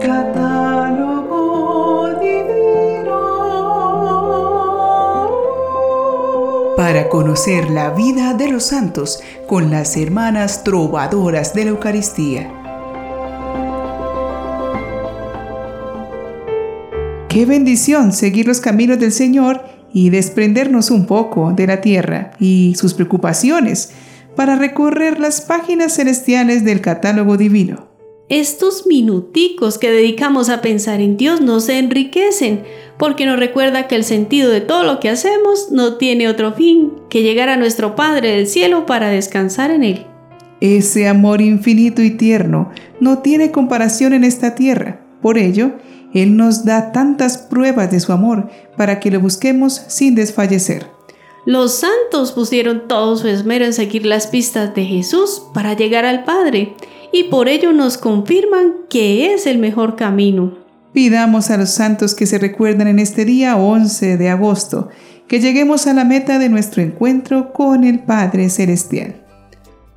Catálogo divino. Para conocer la vida de los santos con las hermanas trovadoras de la Eucaristía. Qué bendición seguir los caminos del Señor y desprendernos un poco de la tierra y sus preocupaciones para recorrer las páginas celestiales del catálogo divino. Estos minuticos que dedicamos a pensar en Dios nos enriquecen porque nos recuerda que el sentido de todo lo que hacemos no tiene otro fin que llegar a nuestro Padre del cielo para descansar en Él. Ese amor infinito y tierno no tiene comparación en esta tierra. Por ello, él nos da tantas pruebas de su amor para que lo busquemos sin desfallecer. Los santos pusieron todo su esmero en seguir las pistas de Jesús para llegar al Padre y por ello nos confirman que es el mejor camino. Pidamos a los santos que se recuerdan en este día 11 de agosto, que lleguemos a la meta de nuestro encuentro con el Padre Celestial.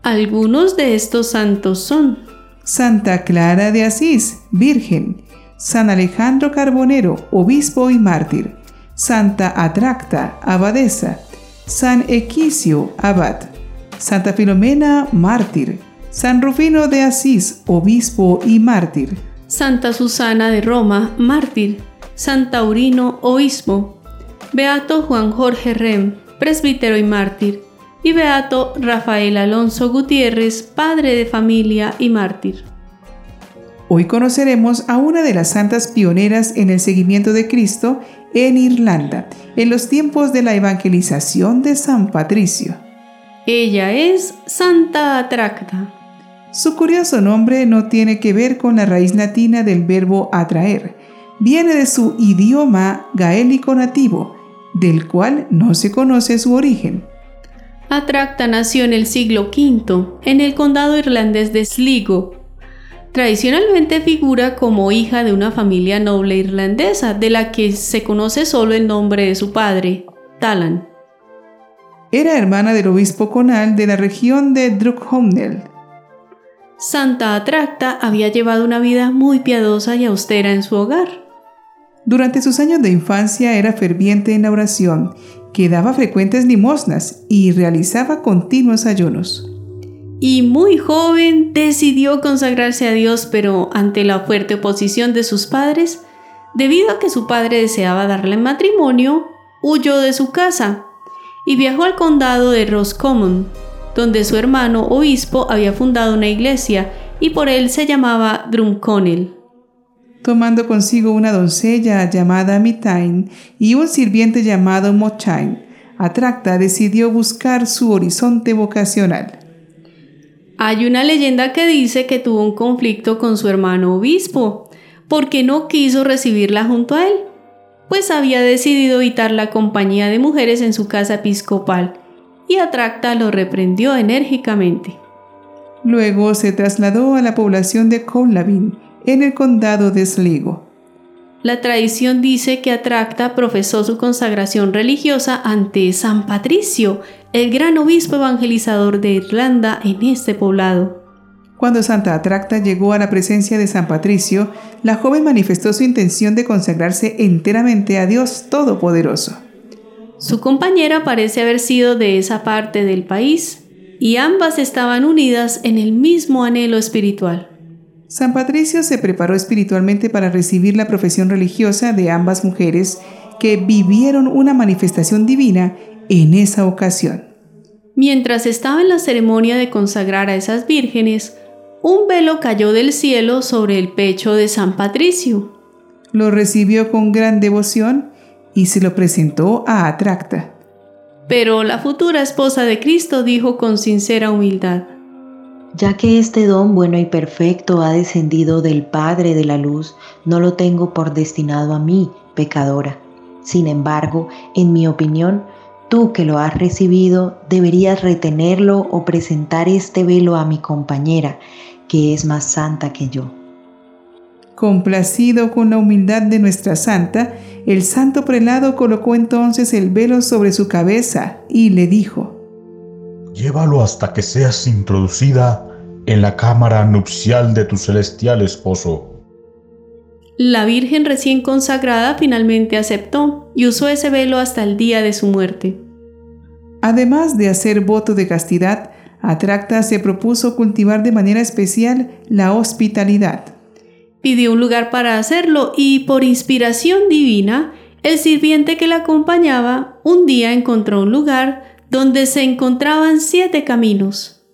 Algunos de estos santos son Santa Clara de Asís, Virgen, San Alejandro Carbonero, obispo y mártir, Santa Atracta, abadesa, San Equicio, abad, Santa Filomena, mártir, San Rufino de Asís, obispo y mártir, Santa Susana de Roma, mártir, San Taurino, obispo, Beato Juan Jorge Rem, presbítero y mártir, y Beato Rafael Alonso Gutiérrez, padre de familia y mártir. Hoy conoceremos a una de las santas pioneras en el seguimiento de Cristo en Irlanda, en los tiempos de la evangelización de San Patricio. Ella es Santa Atracta. Su curioso nombre no tiene que ver con la raíz latina del verbo atraer. Viene de su idioma gaélico nativo, del cual no se conoce su origen. Atracta nació en el siglo V en el condado irlandés de Sligo, Tradicionalmente figura como hija de una familia noble irlandesa, de la que se conoce solo el nombre de su padre, Talan. Era hermana del obispo conal de la región de Drumcondel. Santa Atracta había llevado una vida muy piadosa y austera en su hogar. Durante sus años de infancia era ferviente en la oración, que daba frecuentes limosnas y realizaba continuos ayunos y muy joven decidió consagrarse a Dios, pero ante la fuerte oposición de sus padres, debido a que su padre deseaba darle matrimonio, huyó de su casa y viajó al condado de Roscommon, donde su hermano obispo había fundado una iglesia y por él se llamaba Drumconnell. Tomando consigo una doncella llamada Mitain y un sirviente llamado Mochain, Atracta decidió buscar su horizonte vocacional. Hay una leyenda que dice que tuvo un conflicto con su hermano obispo, porque no quiso recibirla junto a él, pues había decidido evitar la compañía de mujeres en su casa episcopal, y Atracta lo reprendió enérgicamente. Luego se trasladó a la población de Conlavin, en el condado de Sligo. La tradición dice que Atracta profesó su consagración religiosa ante San Patricio, el gran obispo evangelizador de Irlanda en este poblado. Cuando Santa Atracta llegó a la presencia de San Patricio, la joven manifestó su intención de consagrarse enteramente a Dios Todopoderoso. Su compañera parece haber sido de esa parte del país, y ambas estaban unidas en el mismo anhelo espiritual. San Patricio se preparó espiritualmente para recibir la profesión religiosa de ambas mujeres que vivieron una manifestación divina en esa ocasión. Mientras estaba en la ceremonia de consagrar a esas vírgenes, un velo cayó del cielo sobre el pecho de San Patricio. Lo recibió con gran devoción y se lo presentó a Atracta. Pero la futura esposa de Cristo dijo con sincera humildad, ya que este don bueno y perfecto ha descendido del Padre de la Luz, no lo tengo por destinado a mí, pecadora. Sin embargo, en mi opinión, tú que lo has recibido, deberías retenerlo o presentar este velo a mi compañera, que es más santa que yo. Complacido con la humildad de nuestra santa, el santo prelado colocó entonces el velo sobre su cabeza y le dijo, Llévalo hasta que seas introducida en la cámara nupcial de tu celestial esposo. La Virgen recién consagrada finalmente aceptó y usó ese velo hasta el día de su muerte. Además de hacer voto de castidad, Atracta se propuso cultivar de manera especial la hospitalidad. Pidió un lugar para hacerlo y por inspiración divina, el sirviente que la acompañaba un día encontró un lugar donde se encontraban siete caminos.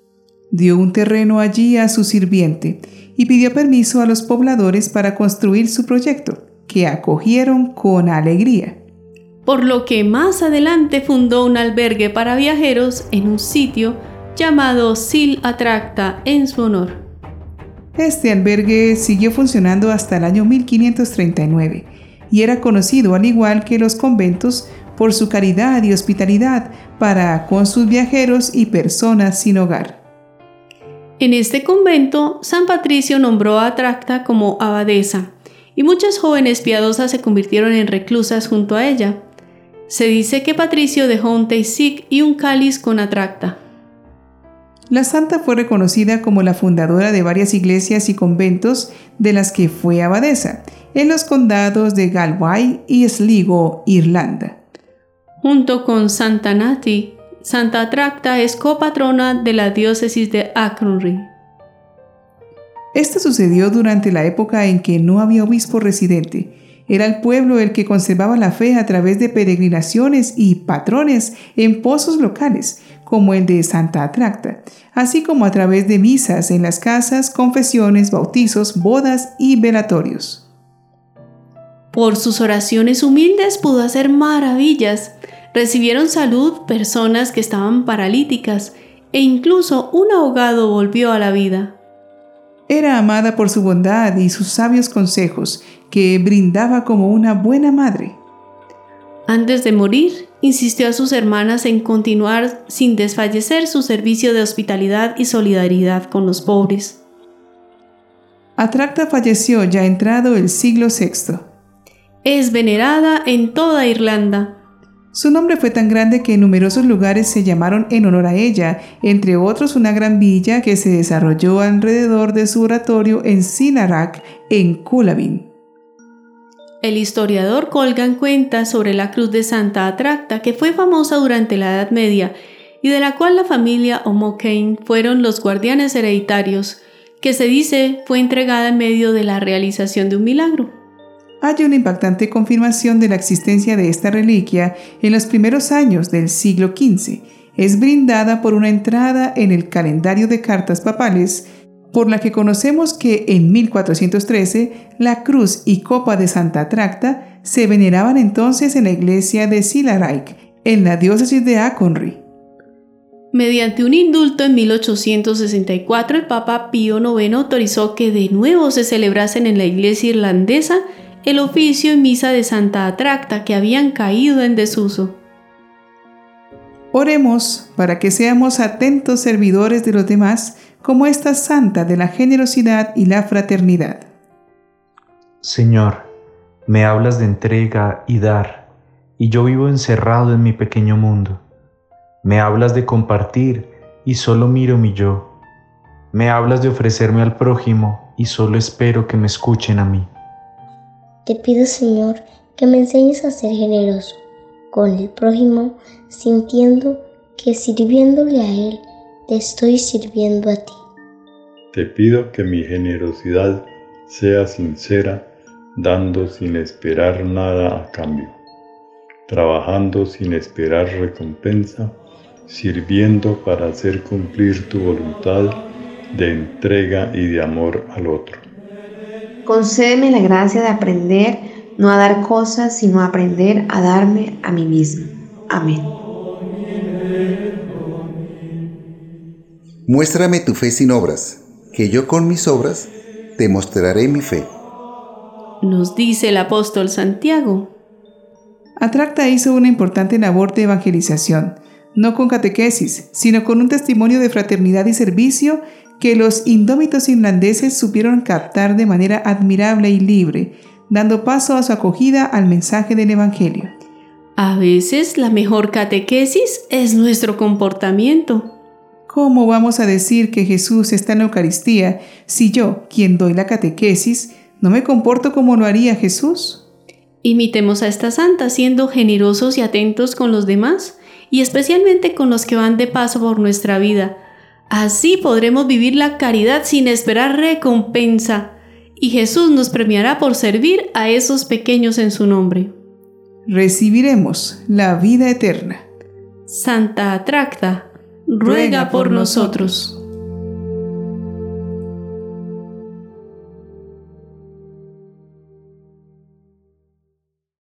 Dio un terreno allí a su sirviente y pidió permiso a los pobladores para construir su proyecto, que acogieron con alegría por lo que más adelante fundó un albergue para viajeros en un sitio llamado Sil Atracta en su honor. Este albergue siguió funcionando hasta el año 1539 y era conocido al igual que los conventos por su caridad y hospitalidad para con sus viajeros y personas sin hogar. En este convento, San Patricio nombró a Atracta como abadesa, y muchas jóvenes piadosas se convirtieron en reclusas junto a ella. Se dice que Patricio dejó un teisic y un cáliz con atracta. La santa fue reconocida como la fundadora de varias iglesias y conventos de las que fue abadesa, en los condados de Galway y Sligo, Irlanda. Junto con Santa Nati, Santa Atracta es copatrona de la diócesis de Ackrory. Esto sucedió durante la época en que no había obispo residente era el pueblo el que conservaba la fe a través de peregrinaciones y patrones en pozos locales, como el de Santa Atracta, así como a través de misas en las casas, confesiones, bautizos, bodas y velatorios. Por sus oraciones humildes pudo hacer maravillas. Recibieron salud personas que estaban paralíticas e incluso un ahogado volvió a la vida. Era amada por su bondad y sus sabios consejos que brindaba como una buena madre. Antes de morir, insistió a sus hermanas en continuar sin desfallecer su servicio de hospitalidad y solidaridad con los pobres. Atracta falleció ya entrado el siglo VI. Es venerada en toda Irlanda. Su nombre fue tan grande que numerosos lugares se llamaron en honor a ella, entre otros una gran villa que se desarrolló alrededor de su oratorio en Sinarac, en Culavin. El historiador Colgan cuenta sobre la cruz de Santa Atracta, que fue famosa durante la Edad Media y de la cual la familia O'Mokane fueron los guardianes hereditarios, que se dice fue entregada en medio de la realización de un milagro. Hay una impactante confirmación de la existencia de esta reliquia en los primeros años del siglo XV. Es brindada por una entrada en el calendario de cartas papales por la que conocemos que en 1413 la cruz y copa de Santa Tracta se veneraban entonces en la iglesia de Silaraik, en la diócesis de Aconry. Mediante un indulto en 1864, el Papa Pío IX autorizó que de nuevo se celebrasen en la iglesia irlandesa el oficio y misa de Santa Atracta que habían caído en desuso. Oremos para que seamos atentos servidores de los demás como esta santa de la generosidad y la fraternidad. Señor, me hablas de entrega y dar, y yo vivo encerrado en mi pequeño mundo. Me hablas de compartir y solo miro mi yo. Me hablas de ofrecerme al prójimo y solo espero que me escuchen a mí. Te pido, Señor, que me enseñes a ser generoso con el prójimo, sintiendo que sirviéndole a Él te estoy sirviendo a ti. Te pido que mi generosidad sea sincera, dando sin esperar nada a cambio, trabajando sin esperar recompensa, sirviendo para hacer cumplir tu voluntad de entrega y de amor al otro. Concédeme la gracia de aprender no a dar cosas, sino a aprender a darme a mí mismo. Amén. Muéstrame tu fe sin obras, que yo con mis obras te mostraré mi fe. Nos dice el apóstol Santiago. Atracta hizo una importante labor de evangelización, no con catequesis, sino con un testimonio de fraternidad y servicio que los indómitos irlandeses supieron captar de manera admirable y libre, dando paso a su acogida al mensaje del Evangelio. A veces la mejor catequesis es nuestro comportamiento. ¿Cómo vamos a decir que Jesús está en la Eucaristía si yo, quien doy la catequesis, ¿No me comporto como lo haría Jesús? Imitemos a esta santa siendo generosos y atentos con los demás y especialmente con los que van de paso por nuestra vida. Así podremos vivir la caridad sin esperar recompensa y Jesús nos premiará por servir a esos pequeños en su nombre. Recibiremos la vida eterna. Santa Atracta, ruega por nosotros.